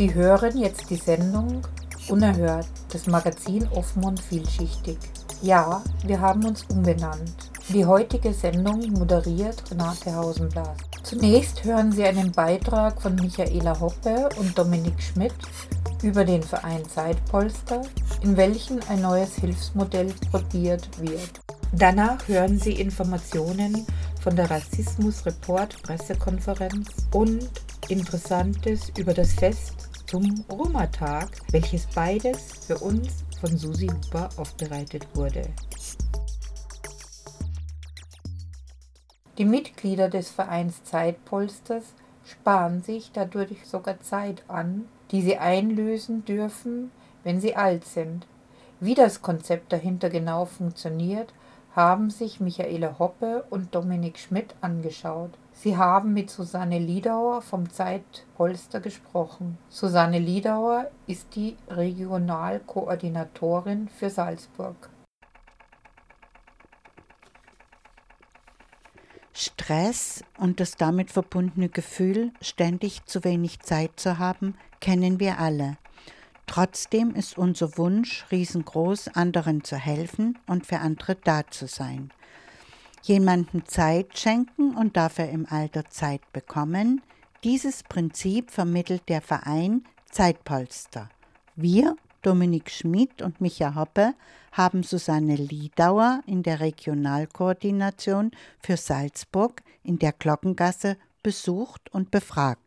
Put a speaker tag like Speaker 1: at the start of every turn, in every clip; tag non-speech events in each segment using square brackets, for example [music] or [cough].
Speaker 1: Sie hören jetzt die Sendung Unerhört, das Magazin offen und vielschichtig. Ja, wir haben uns umbenannt. Die heutige Sendung moderiert Renate Hausenblas. Zunächst hören Sie einen Beitrag von Michaela Hoppe und Dominik Schmidt über den Verein Zeitpolster, in welchem ein neues Hilfsmodell probiert wird. Danach hören Sie Informationen von der Rassismus Report Pressekonferenz und Interessantes über das Fest zum Roma-Tag, welches beides für uns von Susi Huber aufbereitet wurde. Die Mitglieder des Vereins Zeitpolsters sparen sich dadurch sogar Zeit an, die sie einlösen dürfen, wenn sie alt sind. Wie das Konzept dahinter genau funktioniert, haben sich Michaela Hoppe und Dominik Schmidt angeschaut. Sie haben mit Susanne Liedauer vom Zeitpolster gesprochen. Susanne Liedauer ist die Regionalkoordinatorin für Salzburg.
Speaker 2: Stress und das damit verbundene Gefühl, ständig zu wenig Zeit zu haben, kennen wir alle. Trotzdem ist unser Wunsch riesengroß, anderen zu helfen und für andere da zu sein. Jemanden Zeit schenken und dafür im Alter Zeit bekommen, dieses Prinzip vermittelt der Verein Zeitpolster. Wir, Dominik Schmid und Micha Hoppe, haben Susanne Liedauer in der Regionalkoordination für Salzburg in der Glockengasse besucht und befragt.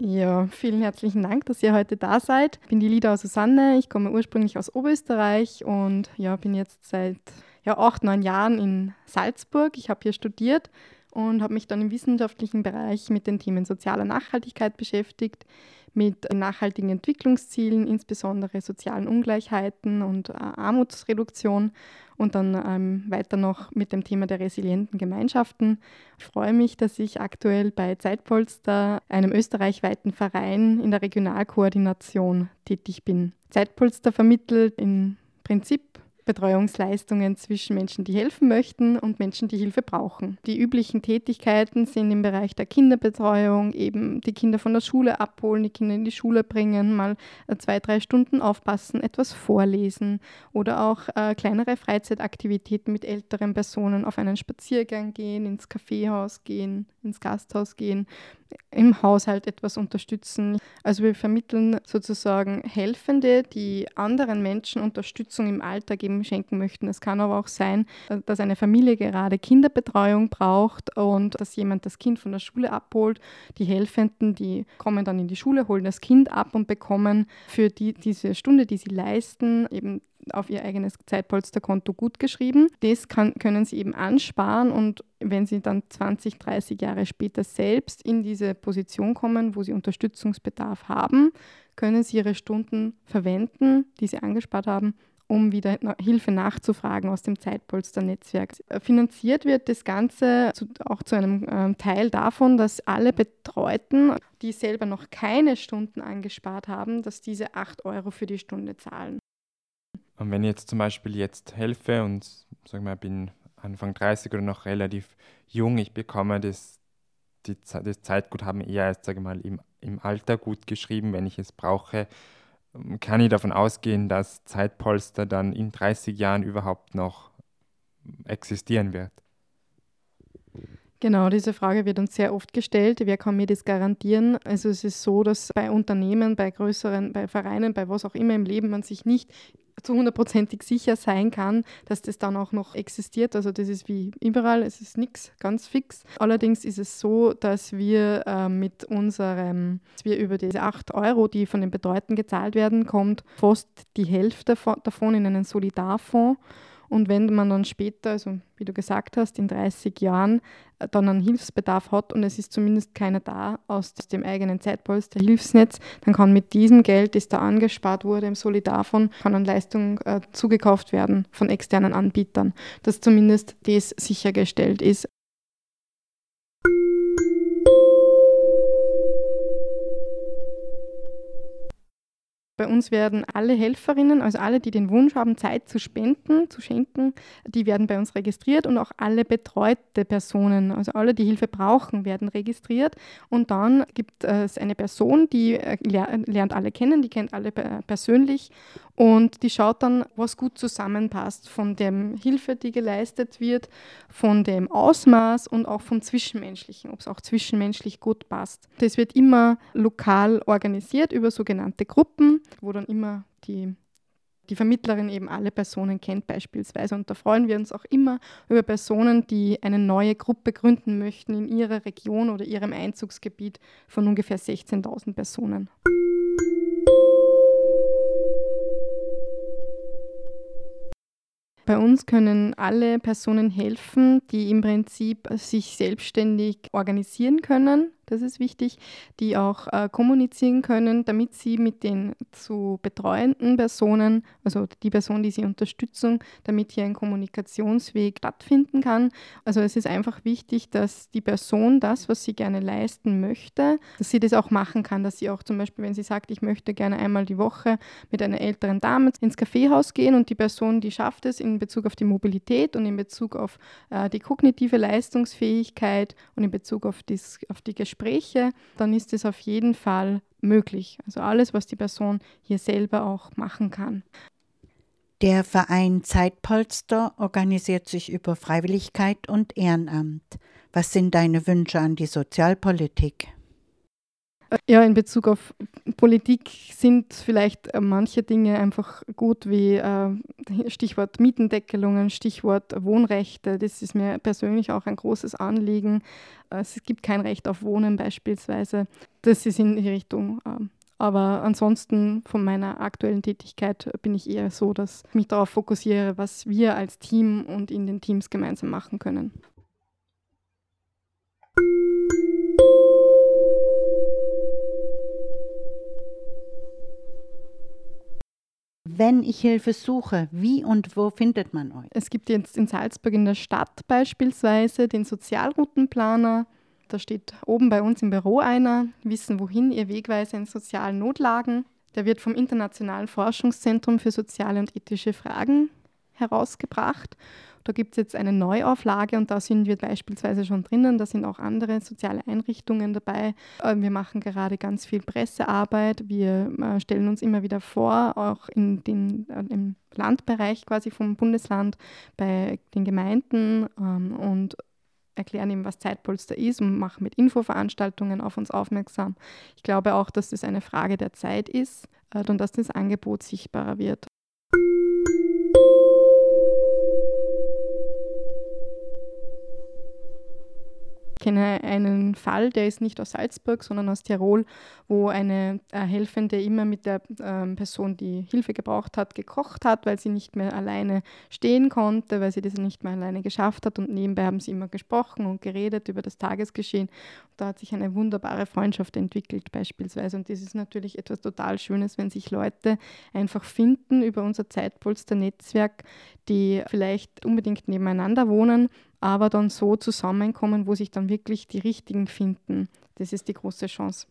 Speaker 3: Ja, vielen herzlichen Dank, dass ihr heute da seid. Ich bin die Liedauer Susanne, ich komme ursprünglich aus Oberösterreich und ja, bin jetzt seit ja, acht, neun Jahren in Salzburg. Ich habe hier studiert und habe mich dann im wissenschaftlichen Bereich mit den Themen sozialer Nachhaltigkeit beschäftigt mit nachhaltigen Entwicklungszielen, insbesondere sozialen Ungleichheiten und äh, Armutsreduktion und dann ähm, weiter noch mit dem Thema der resilienten Gemeinschaften. Ich freue mich, dass ich aktuell bei Zeitpolster, einem österreichweiten Verein in der Regionalkoordination tätig bin. Zeitpolster vermittelt im Prinzip Betreuungsleistungen zwischen Menschen, die helfen möchten und Menschen, die Hilfe brauchen. Die üblichen Tätigkeiten sind im Bereich der Kinderbetreuung, eben die Kinder von der Schule abholen, die Kinder in die Schule bringen, mal äh, zwei, drei Stunden aufpassen, etwas vorlesen oder auch äh, kleinere Freizeitaktivitäten mit älteren Personen auf einen Spaziergang gehen, ins Kaffeehaus gehen, ins Gasthaus gehen, im Haushalt etwas unterstützen. Also wir vermitteln sozusagen Helfende, die anderen Menschen Unterstützung im Alltag eben schenken möchten. Es kann aber auch sein, dass eine Familie gerade Kinderbetreuung braucht und dass jemand das Kind von der Schule abholt. Die Helfenden, die kommen dann in die Schule, holen das Kind ab und bekommen für die, diese Stunde, die sie leisten, eben auf ihr eigenes Zeitpolsterkonto gut geschrieben. Das kann, können sie eben ansparen und wenn sie dann 20, 30 Jahre später selbst in diese Position kommen, wo sie Unterstützungsbedarf haben, können sie ihre Stunden verwenden, die sie angespart haben, um wieder Hilfe nachzufragen aus dem Zeitpolster-Netzwerk. Finanziert wird das Ganze auch zu einem ähm, Teil davon, dass alle Betreuten, die selber noch keine Stunden angespart haben, dass diese 8 Euro für die Stunde zahlen.
Speaker 4: Und wenn ich jetzt zum Beispiel jetzt helfe und sag mal, bin Anfang 30 oder noch relativ jung, ich bekomme das, die, das Zeitguthaben eher erst, sage mal, im, im Alter gut geschrieben, wenn ich es brauche, kann ich davon ausgehen, dass Zeitpolster dann in 30 Jahren überhaupt noch existieren wird.
Speaker 3: Genau, diese Frage wird uns sehr oft gestellt. Wer kann mir das garantieren? Also es ist so, dass bei Unternehmen, bei größeren, bei Vereinen, bei was auch immer im Leben man sich nicht zu hundertprozentig sicher sein kann, dass das dann auch noch existiert. Also das ist wie überall, es ist nichts ganz fix. Allerdings ist es so, dass wir äh, mit unserem, dass wir über diese 8 Euro, die von den Betreuten gezahlt werden, kommt fast die Hälfte davon in einen Solidarfonds. Und wenn man dann später, also wie du gesagt hast, in 30 Jahren äh, dann einen Hilfsbedarf hat und es ist zumindest keiner da aus dem eigenen Zeitpolster Hilfsnetz, dann kann mit diesem Geld, das da angespart wurde im Solidarfonds, kann eine Leistung äh, zugekauft werden von externen Anbietern, dass zumindest das sichergestellt ist. Bei uns werden alle Helferinnen, also alle, die den Wunsch haben, Zeit zu spenden, zu schenken, die werden bei uns registriert und auch alle betreute Personen, also alle, die Hilfe brauchen, werden registriert. Und dann gibt es eine Person, die äh, lernt alle kennen, die kennt alle persönlich und die schaut dann, was gut zusammenpasst von der Hilfe, die geleistet wird, von dem Ausmaß und auch vom Zwischenmenschlichen, ob es auch zwischenmenschlich gut passt. Das wird immer lokal organisiert über sogenannte Gruppen, wo dann immer die die Vermittlerin eben alle Personen kennt beispielsweise. Und da freuen wir uns auch immer über Personen, die eine neue Gruppe gründen möchten in ihrer Region oder ihrem Einzugsgebiet von ungefähr 16.000 Personen. Bei uns können alle Personen helfen, die im Prinzip sich selbstständig organisieren können das ist wichtig, die auch äh, kommunizieren können, damit sie mit den zu betreuenden Personen, also die Person, die sie unterstützen, damit hier ein Kommunikationsweg stattfinden kann. Also es ist einfach wichtig, dass die Person das, was sie gerne leisten möchte, dass sie das auch machen kann, dass sie auch zum Beispiel, wenn sie sagt, ich möchte gerne einmal die Woche mit einer älteren Dame ins Kaffeehaus gehen und die Person, die schafft es in Bezug auf die Mobilität und in Bezug auf äh, die kognitive Leistungsfähigkeit und in Bezug auf, dies, auf die Gespräche, Gespräche, dann ist es auf jeden Fall möglich. Also alles, was die Person hier selber auch machen kann.
Speaker 2: Der Verein Zeitpolster organisiert sich über Freiwilligkeit und Ehrenamt. Was sind deine Wünsche an die Sozialpolitik?
Speaker 3: Ja, in Bezug auf Politik sind vielleicht äh, manche Dinge einfach gut, wie äh, Stichwort Mietendeckelungen, Stichwort Wohnrechte. Das ist mir persönlich auch ein großes Anliegen. Äh, es gibt kein Recht auf Wohnen beispielsweise. Das ist in die Richtung. Aber ansonsten von meiner aktuellen Tätigkeit bin ich eher so, dass ich mich darauf fokussiere, was wir als Team und in den Teams gemeinsam machen können.
Speaker 2: Wenn ich Hilfe suche, wie und wo findet man euch?
Speaker 3: Es gibt jetzt in Salzburg in der Stadt beispielsweise den Sozialroutenplaner. Da steht oben bei uns im Büro einer, wissen wohin, ihr Wegweiser in sozialen Notlagen. Der wird vom Internationalen Forschungszentrum für soziale und ethische Fragen herausgebracht da gibt es jetzt eine Neuauflage und da sind wir beispielsweise schon drinnen. Da sind auch andere soziale Einrichtungen dabei. Äh, wir machen gerade ganz viel Pressearbeit. Wir äh, stellen uns immer wieder vor, auch in den, äh, im Landbereich quasi vom Bundesland bei den Gemeinden ähm, und erklären ihm, was Zeitpolster ist und machen mit Infoveranstaltungen auf uns aufmerksam. Ich glaube auch, dass das eine Frage der Zeit ist und dass das Angebot sichtbarer wird. Kenne einen Fall, der ist nicht aus Salzburg, sondern aus Tirol, wo eine äh, Helfende immer mit der ähm, Person, die Hilfe gebraucht hat, gekocht hat, weil sie nicht mehr alleine stehen konnte, weil sie das nicht mehr alleine geschafft hat. Und nebenbei haben sie immer gesprochen und geredet über das Tagesgeschehen. Und da hat sich eine wunderbare Freundschaft entwickelt beispielsweise. Und das ist natürlich etwas total Schönes, wenn sich Leute einfach finden über unser Zeitpolster-Netzwerk, die vielleicht unbedingt nebeneinander wohnen, aber dann so zusammenkommen, wo sich dann wirklich die Richtigen finden. Das ist die große Chance.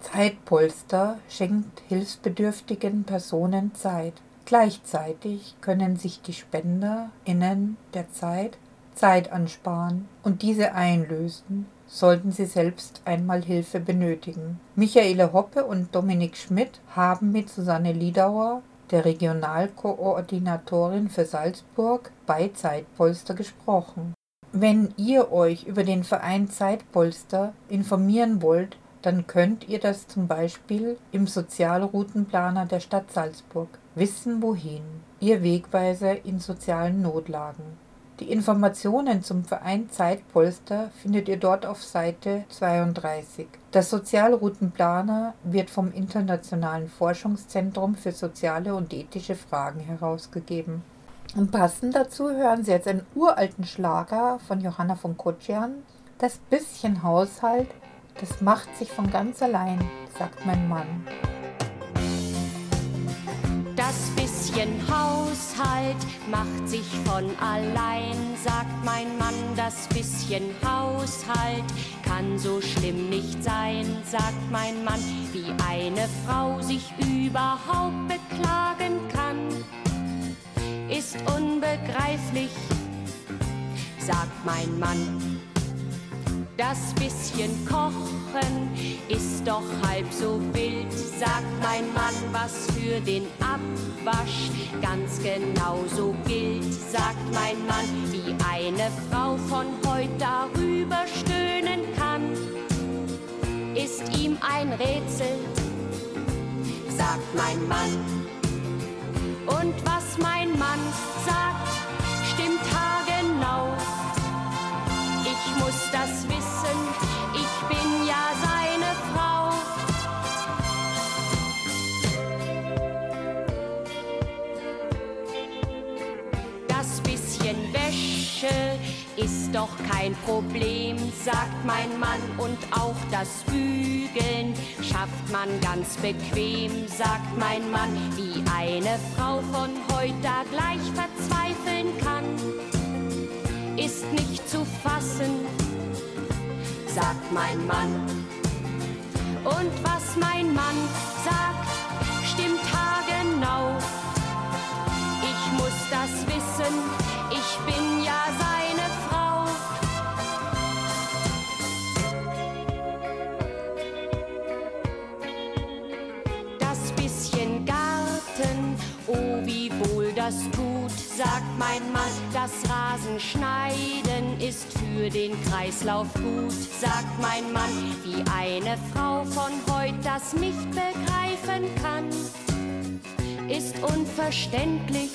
Speaker 1: Zeitpolster schenkt hilfsbedürftigen Personen Zeit. Gleichzeitig können sich die SpenderInnen der Zeit Zeit ansparen und diese einlösen, sollten sie selbst einmal Hilfe benötigen. Michaele Hoppe und Dominik Schmidt haben mit Susanne Liedauer der Regionalkoordinatorin für Salzburg bei Zeitpolster gesprochen. Wenn ihr euch über den Verein Zeitpolster informieren wollt, dann könnt ihr das zum Beispiel im Sozialroutenplaner der Stadt Salzburg Wissen wohin, ihr Wegweiser in sozialen Notlagen. Die Informationen zum Verein Zeitpolster findet ihr dort auf Seite 32. Der Sozialroutenplaner wird vom Internationalen Forschungszentrum für soziale und ethische Fragen herausgegeben. Und passend dazu hören Sie jetzt einen uralten Schlager von Johanna von Kotschan. Das bisschen Haushalt, das macht sich von ganz allein, sagt mein Mann.
Speaker 5: Haushalt macht sich von allein, sagt mein Mann. Das bisschen Haushalt kann so schlimm nicht sein, sagt mein Mann, wie eine Frau sich überhaupt beklagen kann ist unbegreiflich, sagt mein Mann. Das bisschen Kochen ist doch halb so wild, sagt mein Mann, was für den Abwasch ganz genauso gilt, sagt mein Mann, wie eine Frau von heute darüber stöhnen kann, ist ihm ein Rätsel, sagt mein Mann. Und was mein Mann sagt, kein Problem, sagt mein Mann. Und auch das Bügeln schafft man ganz bequem, sagt mein Mann. Wie eine Frau von heute gleich verzweifeln kann, ist nicht zu fassen, sagt mein Mann. Und was mein Mann sagt, stimmt haargenau. Ich muss das wissen, ich bin ja seine das tut, sagt mein Mann. Das Rasenschneiden ist für den Kreislauf gut, sagt mein Mann. Wie eine Frau von heute das nicht begreifen kann, ist unverständlich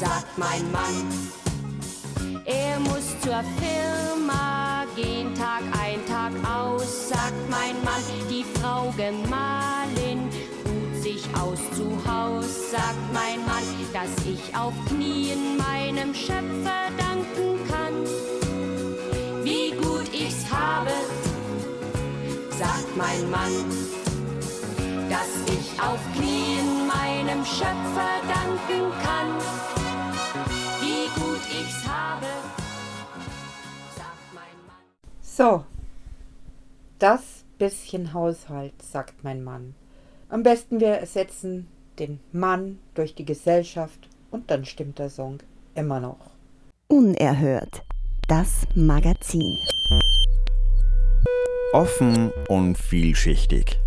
Speaker 5: sagt mein Mann. Er muss zur Firma gehen, Tag ein, Tag aus, sagt mein Mann. Die Frau Gemahlin aus zu Haus, sagt mein Mann, dass ich auf Knien meinem Schöpfer danken kann. Wie gut ich's habe, sagt mein Mann, dass ich auf Knien meinem Schöpfer danken kann. Wie gut ich's habe, sagt mein Mann.
Speaker 1: So, das bisschen Haushalt, sagt mein Mann. Am besten wir ersetzen den Mann durch die Gesellschaft und dann stimmt der Song immer noch.
Speaker 6: Unerhört. Das Magazin.
Speaker 7: Offen und vielschichtig.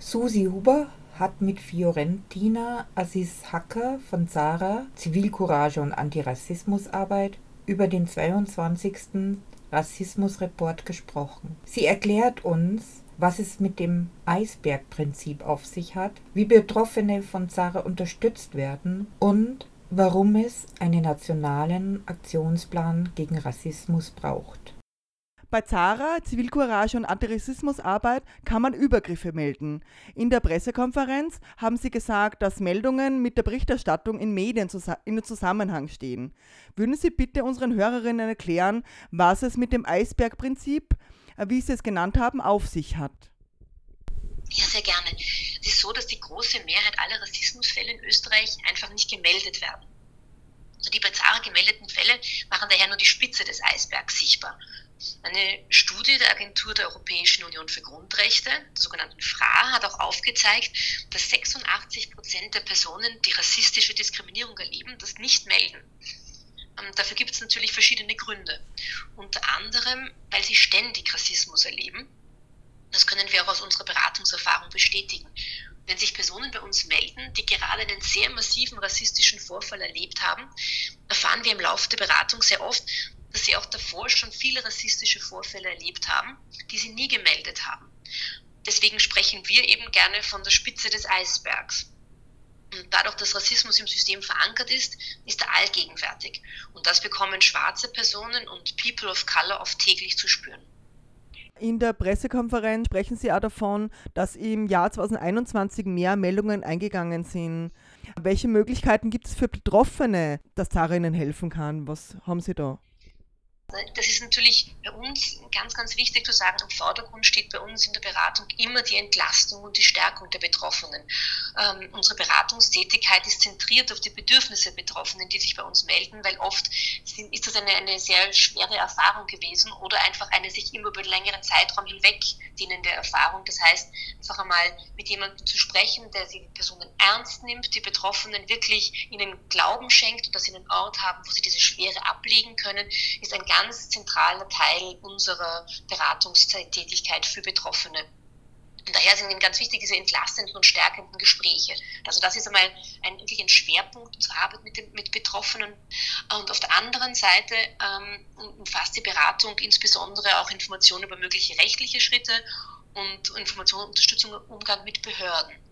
Speaker 1: Susi Huber hat mit Fiorentina Aziz Hacker von Zara Zivilcourage und Antirassismusarbeit über den 22. Rassismusreport gesprochen. Sie erklärt uns, was es mit dem Eisbergprinzip auf sich hat, wie Betroffene von Zara unterstützt werden und warum es einen nationalen Aktionsplan gegen Rassismus braucht.
Speaker 8: Bei Zara, Zivilcourage und Antirassismusarbeit kann man Übergriffe melden. In der Pressekonferenz haben sie gesagt, dass Meldungen mit der Berichterstattung in Medien in Zusammenhang stehen. Würden Sie bitte unseren Hörerinnen erklären, was es mit dem Eisbergprinzip, wie Sie es genannt haben, auf sich hat?
Speaker 9: Ja, sehr gerne. Es ist so, dass die große Mehrheit aller Rassismusfälle in Österreich einfach nicht gemeldet werden. Also die bei Zara gemeldeten Fälle machen daher nur die Spitze des Eisbergs sichtbar. Eine Studie der Agentur der Europäischen Union für Grundrechte, der sogenannten FRA, hat auch aufgezeigt, dass 86 Prozent der Personen, die rassistische Diskriminierung erleben, das nicht melden. Ähm, dafür gibt es natürlich verschiedene Gründe. Unter anderem, weil sie ständig Rassismus erleben. Das können wir auch aus unserer Beratungserfahrung bestätigen. Wenn sich Personen bei uns melden, die gerade einen sehr massiven rassistischen Vorfall erlebt haben, erfahren wir im Laufe der Beratung sehr oft, dass sie auch davor schon viele rassistische Vorfälle erlebt haben, die sie nie gemeldet haben. Deswegen sprechen wir eben gerne von der Spitze des Eisbergs. Und dadurch, dass Rassismus im System verankert ist, ist er allgegenwärtig. Und das bekommen schwarze Personen und People of Color oft täglich zu spüren.
Speaker 8: In der Pressekonferenz sprechen Sie auch davon, dass im Jahr 2021 mehr Meldungen eingegangen sind. Welche Möglichkeiten gibt es für Betroffene, dass Zara ihnen helfen kann? Was haben Sie da?
Speaker 9: Das ist natürlich bei uns ganz, ganz wichtig zu sagen. Im Vordergrund steht bei uns in der Beratung immer die Entlastung und die Stärkung der Betroffenen. Ähm, unsere Beratungstätigkeit ist zentriert auf die Bedürfnisse der Betroffenen, die sich bei uns melden, weil oft sind, ist das eine, eine sehr schwere Erfahrung gewesen oder einfach eine sich immer über einen längeren Zeitraum hinweg dienende Erfahrung. Das heißt, einfach einmal mit jemandem zu sprechen, der die Personen ernst nimmt, die Betroffenen wirklich ihnen Glauben schenkt und dass sie einen Ort haben, wo sie diese Schwere ablegen können, ist ein ganz zentraler Teil unserer Beratungstätigkeit für Betroffene. Und daher sind eben ganz wichtig diese entlastenden und stärkenden Gespräche. Also das ist einmal ein, wirklich ein Schwerpunkt unserer Arbeit mit, den, mit Betroffenen. Und auf der anderen Seite ähm, umfasst die Beratung insbesondere auch Informationen über mögliche rechtliche Schritte und Informationen Unterstützung im Umgang mit Behörden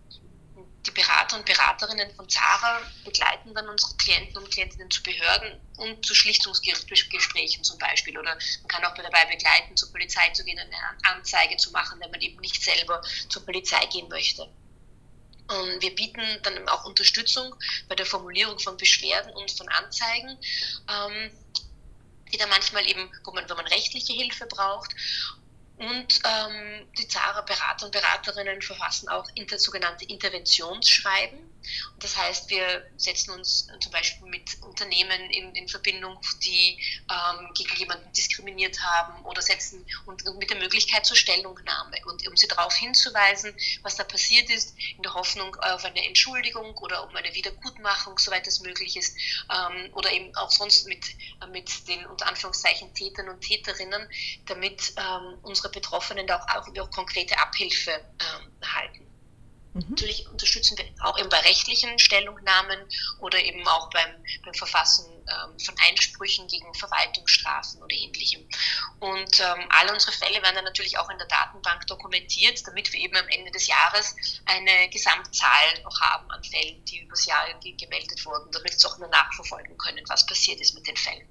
Speaker 9: die Berater und Beraterinnen von Zara begleiten dann unsere Klienten und Klientinnen zu Behörden und zu Schlichtungsgesprächen zum Beispiel. Oder man kann auch dabei begleiten, zur Polizei zu gehen, eine Anzeige zu machen, wenn man eben nicht selber zur Polizei gehen möchte. Und wir bieten dann auch Unterstützung bei der Formulierung von Beschwerden und von Anzeigen, ähm, die dann manchmal eben, wo man, wo man rechtliche Hilfe braucht und ähm, die Zara Berater und Beraterinnen verfassen auch inter, sogenannte Interventionsschreiben. Und das heißt, wir setzen uns zum Beispiel mit Unternehmen in, in Verbindung, die ähm, gegen jemanden diskriminiert haben oder setzen und, und, mit der Möglichkeit zur Stellungnahme und um sie darauf hinzuweisen, was da passiert ist, in der Hoffnung auf eine Entschuldigung oder um eine Wiedergutmachung, soweit es möglich ist, ähm, oder eben auch sonst mit, mit den unter Anführungszeichen Tätern und Täterinnen, damit ähm, unsere Betroffenen da auch, auch, auch konkrete Abhilfe ähm, erhalten. Mhm. Natürlich unterstützen wir auch eben bei rechtlichen Stellungnahmen oder eben auch beim, beim Verfassen ähm, von Einsprüchen gegen Verwaltungsstrafen oder ähnlichem. Und ähm, alle unsere Fälle werden dann natürlich auch in der Datenbank dokumentiert, damit wir eben am Ende des Jahres eine Gesamtzahl noch haben an Fällen, die übers Jahr gemeldet wurden, damit wir auch immer nachverfolgen können, was passiert ist mit den Fällen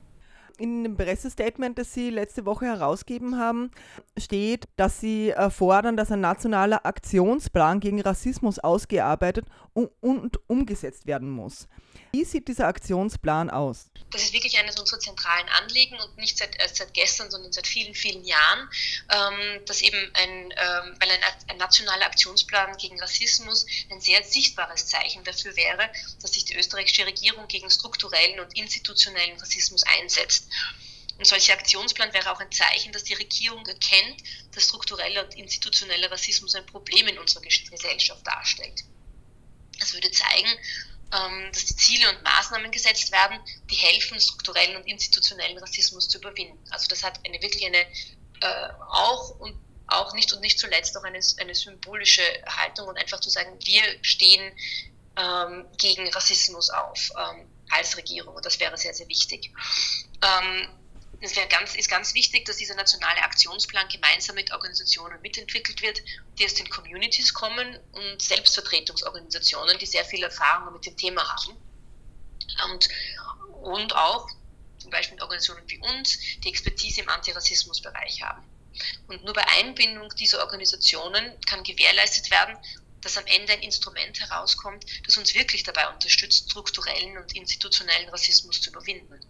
Speaker 8: in dem Pressestatement, das Sie letzte Woche herausgegeben haben, steht, dass Sie äh, fordern, dass ein nationaler Aktionsplan gegen Rassismus ausgearbeitet und umgesetzt werden muss. Wie sieht dieser Aktionsplan aus?
Speaker 9: Das ist wirklich eines unserer zentralen Anliegen und nicht seit, erst seit gestern, sondern seit vielen, vielen Jahren, ähm, dass eben ein, ähm, weil ein, ein, nationaler Aktionsplan gegen Rassismus ein sehr sichtbares Zeichen dafür wäre, dass sich die österreichische Regierung gegen strukturellen und institutionellen Rassismus einsetzt. Ein solcher Aktionsplan wäre auch ein Zeichen, dass die Regierung erkennt, dass struktureller und institutioneller Rassismus ein Problem in unserer Gesellschaft darstellt. Es würde zeigen, ähm, dass die Ziele und Maßnahmen gesetzt werden, die helfen, strukturellen und institutionellen Rassismus zu überwinden. Also das hat eine wirklich eine äh, auch und auch nicht und nicht zuletzt auch eine, eine symbolische Haltung und einfach zu sagen, wir stehen ähm, gegen Rassismus auf ähm, als Regierung und das wäre sehr, sehr wichtig. Ähm, es ganz, ist ganz wichtig, dass dieser nationale Aktionsplan gemeinsam mit Organisationen mitentwickelt wird, die aus den Communities kommen und Selbstvertretungsorganisationen, die sehr viel Erfahrung mit dem Thema haben. Und, und auch zum Beispiel Organisationen wie uns, die Expertise im Antirassismusbereich haben. Und nur bei Einbindung dieser Organisationen kann gewährleistet werden, dass am Ende ein Instrument herauskommt, das uns wirklich dabei unterstützt, strukturellen und institutionellen Rassismus zu überwinden.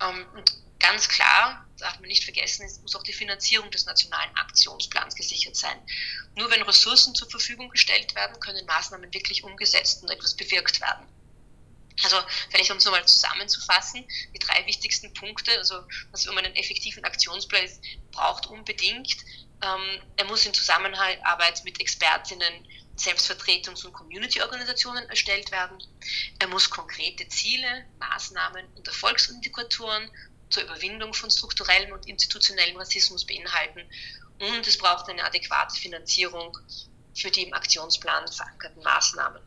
Speaker 9: Ähm, und ganz klar, darf man nicht vergessen, es muss auch die Finanzierung des nationalen Aktionsplans gesichert sein. Nur wenn Ressourcen zur Verfügung gestellt werden, können Maßnahmen wirklich umgesetzt und etwas bewirkt werden. Also vielleicht um es nochmal zusammenzufassen, die drei wichtigsten Punkte, also was man einen effektiven Aktionsplan braucht unbedingt, ähm, er muss in Zusammenarbeit mit Expertinnen, Selbstvertretungs- und Community-Organisationen erstellt werden. Er muss konkrete Ziele, Maßnahmen und Erfolgsindikatoren zur Überwindung von strukturellem und institutionellem Rassismus beinhalten. Und es braucht eine adäquate Finanzierung für die im Aktionsplan verankerten Maßnahmen.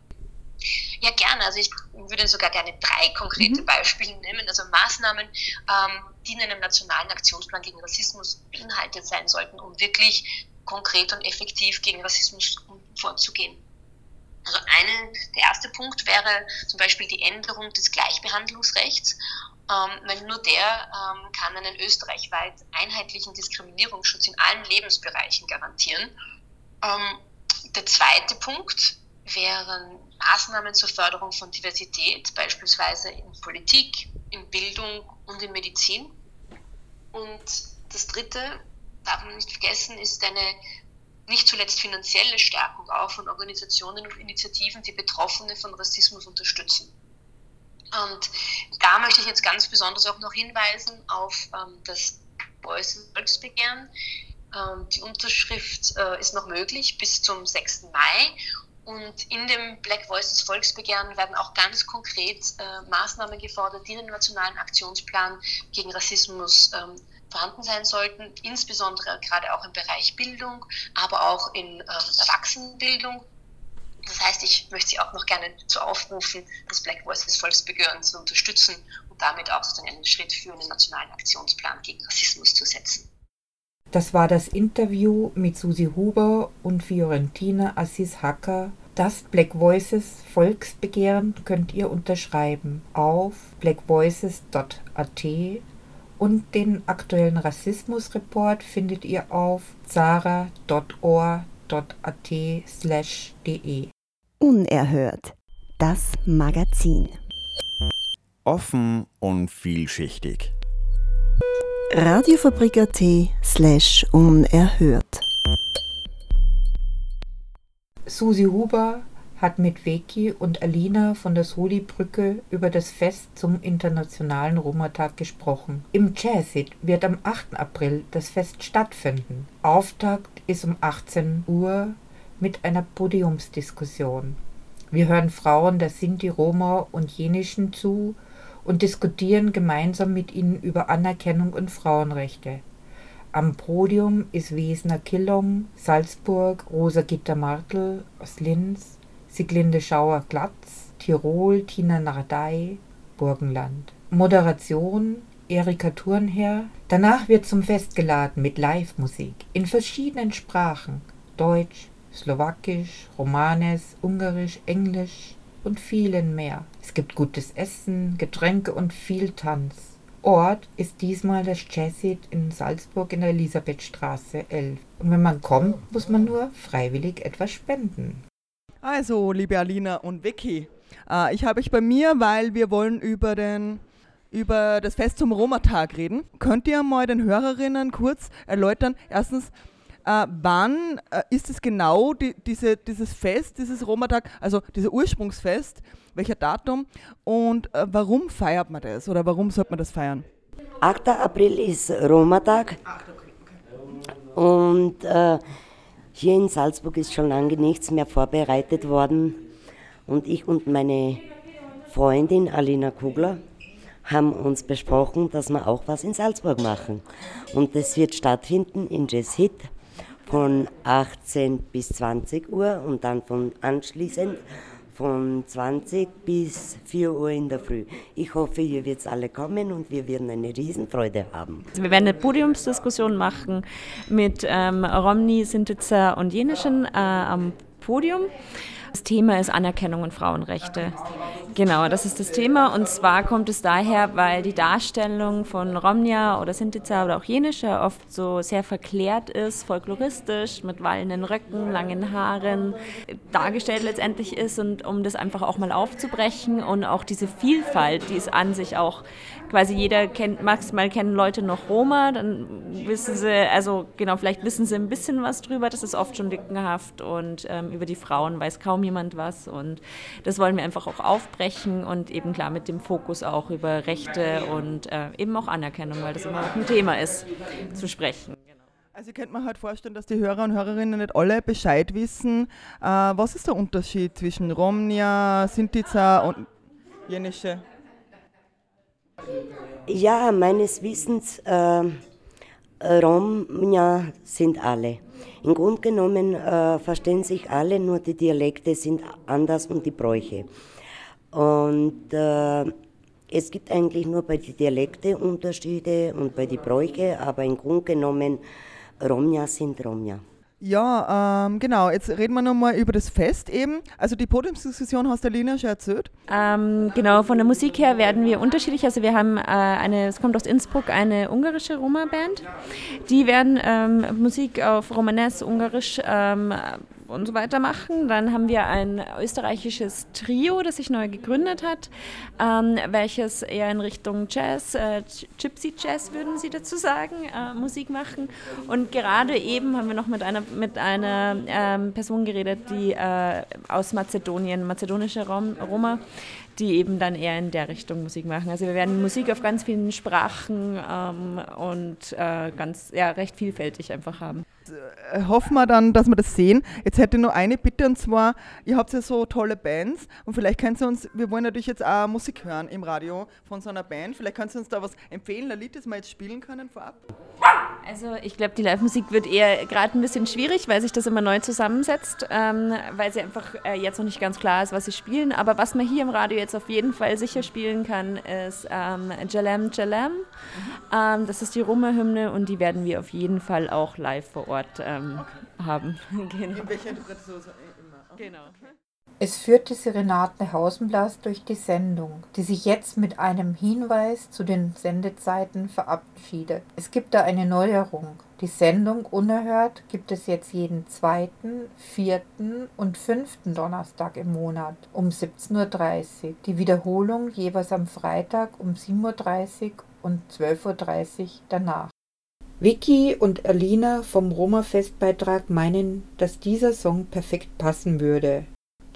Speaker 9: Ja, gerne. Also ich würde sogar gerne drei konkrete mhm. Beispiele nennen. Also Maßnahmen, ähm, die in einem nationalen Aktionsplan gegen Rassismus beinhaltet sein sollten, um wirklich konkret und effektiv gegen Rassismus vorzugehen. Also ein, der erste Punkt wäre zum Beispiel die Änderung des Gleichbehandlungsrechts ähm, weil nur der ähm, kann einen österreichweit einheitlichen Diskriminierungsschutz in allen Lebensbereichen garantieren. Ähm, der zweite Punkt wären Maßnahmen zur Förderung von Diversität, beispielsweise in Politik, in Bildung und in Medizin. Und das dritte, darf man nicht vergessen, ist eine nicht zuletzt finanzielle Stärkung auch von Organisationen und Initiativen, die Betroffene von Rassismus unterstützen. Und da möchte ich jetzt ganz besonders auch noch hinweisen auf ähm, das Voice Volksbegehren. Ähm, die Unterschrift äh, ist noch möglich bis zum 6. Mai. Und in dem Black Voices Volksbegehren werden auch ganz konkret äh, Maßnahmen gefordert, die in dem nationalen Aktionsplan gegen Rassismus ähm, vorhanden sein sollten, insbesondere gerade auch im Bereich Bildung, aber auch in ähm, Erwachsenenbildung. Das heißt, ich möchte Sie auch noch gerne dazu aufrufen, das Black Voices Volksbegehren zu unterstützen und damit auch sozusagen einen Schritt für einen nationalen Aktionsplan gegen Rassismus zu setzen.
Speaker 1: Das war das Interview mit Susi Huber und Fiorentina Assis Hacker. Das Black Voices Volksbegehren könnt ihr unterschreiben auf blackvoices.at und den aktuellen Rassismusreport findet ihr auf zara.or.at/de.
Speaker 6: Unerhört. Das Magazin.
Speaker 7: Offen und vielschichtig.
Speaker 6: Radiofabrik.at slash unerhört.
Speaker 1: Susi Huber hat mit Veki und Alina von der Soli-Brücke über das Fest zum Internationalen Roma-Tag gesprochen. Im Jazzit wird am 8. April das Fest stattfinden. Auftakt ist um 18 Uhr mit einer Podiumsdiskussion. Wir hören Frauen der Sinti, Roma und Jenischen zu und diskutieren gemeinsam mit ihnen über Anerkennung und Frauenrechte. Am Podium ist Wesner Killong, Salzburg, Rosa Gitter Martel aus Linz, Siglinde Schauer-Glatz, Tirol, Tina Nardei, Burgenland. Moderation Erika Thurnherr. Danach wird zum Fest geladen mit Live-Musik in verschiedenen Sprachen: Deutsch, Slowakisch, Romanes, Ungarisch, Englisch und vielen mehr. Es gibt gutes Essen, Getränke und viel Tanz. Ort ist diesmal das Jazzit in Salzburg in der Elisabethstraße 11. Und wenn man kommt, muss man nur freiwillig etwas spenden.
Speaker 8: Also, liebe Alina und Vicky, äh, ich habe euch bei mir, weil wir wollen über den über das Fest zum Roma-Tag reden. Könnt ihr mal den Hörerinnen kurz erläutern, erstens, äh, wann äh, ist es genau die, diese, dieses Fest, dieses Roma-Tag, also dieses Ursprungsfest, welcher Datum und äh, warum feiert man das oder warum sollte man das feiern?
Speaker 10: 8. April ist Roma-Tag und äh, hier in Salzburg ist schon lange nichts mehr vorbereitet worden. Und ich und meine Freundin Alina Kugler haben uns besprochen, dass wir auch was in Salzburg machen. Und das wird stattfinden in Jazz Hit von 18 bis 20 Uhr und dann von anschließend von 20 bis 4 Uhr in der Früh. Ich hoffe, ihr werdet alle kommen und wir werden eine Riesenfreude haben.
Speaker 11: Also wir werden eine Podiumsdiskussion machen mit ähm, Romni, Sintitzer und Jenischen äh, am Podium. Das Thema ist Anerkennung und Frauenrechte. Genau, das ist das Thema. Und zwar kommt es daher, weil die Darstellung von Romnia oder Sintica oder auch Jenische oft so sehr verklärt ist, folkloristisch, mit wallenden Röcken, langen Haaren dargestellt letztendlich ist. Und um das einfach auch mal aufzubrechen und auch diese Vielfalt, die es an sich auch quasi jeder kennt, maximal kennen Leute noch Roma, dann wissen sie, also genau, vielleicht wissen sie ein bisschen was drüber, das ist oft schon dickenhaft und ähm, über die Frauen weiß kaum jemand was und das wollen wir einfach auch aufbrechen und eben klar mit dem Fokus auch über Rechte und äh, eben auch Anerkennung, weil das immer auch ein Thema ist, zu sprechen.
Speaker 8: Also ich könnte mir halt vorstellen, dass die Hörer und Hörerinnen nicht alle Bescheid wissen. Äh, was ist der Unterschied zwischen Romnia, Sintica und Jenische?
Speaker 10: Ja, meines Wissens, äh, Romja sind alle. Im Grunde genommen äh, verstehen sich alle, nur die Dialekte sind anders und die Bräuche. Und äh, es gibt eigentlich nur bei den Dialekte Unterschiede und bei den Bräuche, aber im Grunde genommen Romja sind Romja.
Speaker 8: Ja, ähm, genau. Jetzt reden wir nochmal über das Fest eben. Also die Podiumsdiskussion hast du Lina schon erzählt.
Speaker 11: Ähm, genau, von der Musik her werden wir unterschiedlich. Also wir haben äh, eine, es kommt aus Innsbruck eine ungarische Roma-Band. Die werden ähm, Musik auf Romanes, Ungarisch ähm, und so weiter machen. Dann haben wir ein österreichisches Trio, das sich neu gegründet hat, ähm, welches eher in Richtung Jazz, äh, Gypsy Jazz würden Sie dazu sagen, äh, Musik machen. Und gerade eben haben wir noch mit einer, mit einer ähm, Person geredet, die äh, aus Mazedonien, mazedonische Rom, Roma, die eben dann eher in der Richtung Musik machen. Also wir werden Musik auf ganz vielen Sprachen ähm, und äh, ganz, ja, recht vielfältig einfach haben.
Speaker 8: Äh, hoffen wir dann, dass wir das sehen. Jetzt hätte ich nur eine Bitte und zwar, ihr habt ja so tolle Bands und vielleicht könnt ihr uns, wir wollen natürlich jetzt auch Musik hören im Radio von so einer Band, vielleicht könnt ihr uns da was empfehlen, ein Lied, das wir jetzt spielen können vorab?
Speaker 11: Also ich glaube, die Live-Musik wird eher gerade ein bisschen schwierig, weil sich das immer neu zusammensetzt, ähm, weil sie einfach äh, jetzt noch nicht ganz klar ist, was sie spielen. Aber was man hier im Radio jetzt auf jeden Fall sicher spielen kann, ist ähm, Jalem Jalem. Mhm. Ähm, das ist die Roma-Hymne und die werden wir auf jeden Fall auch live vor Ort ähm, okay. haben. [laughs]
Speaker 8: genau. In welcher Interpretation immer?
Speaker 11: Okay. Genau.
Speaker 12: Es führte Serenate Hausenblas durch die Sendung, die sich jetzt mit einem Hinweis zu den Sendezeiten verabschiedet. Es gibt da eine Neuerung. Die Sendung Unerhört gibt es jetzt jeden zweiten, vierten und fünften Donnerstag im Monat um 17.30 Uhr. Die Wiederholung jeweils am Freitag um 7.30 Uhr und 12.30 Uhr danach. Vicky und Alina vom Roma-Festbeitrag meinen, dass dieser Song perfekt passen würde.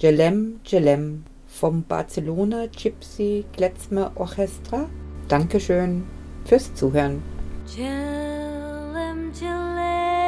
Speaker 12: Jelem Jelem vom Barcelona Gypsy Kletzmer Orchestra. Dankeschön fürs Zuhören. Jelem, Jelem.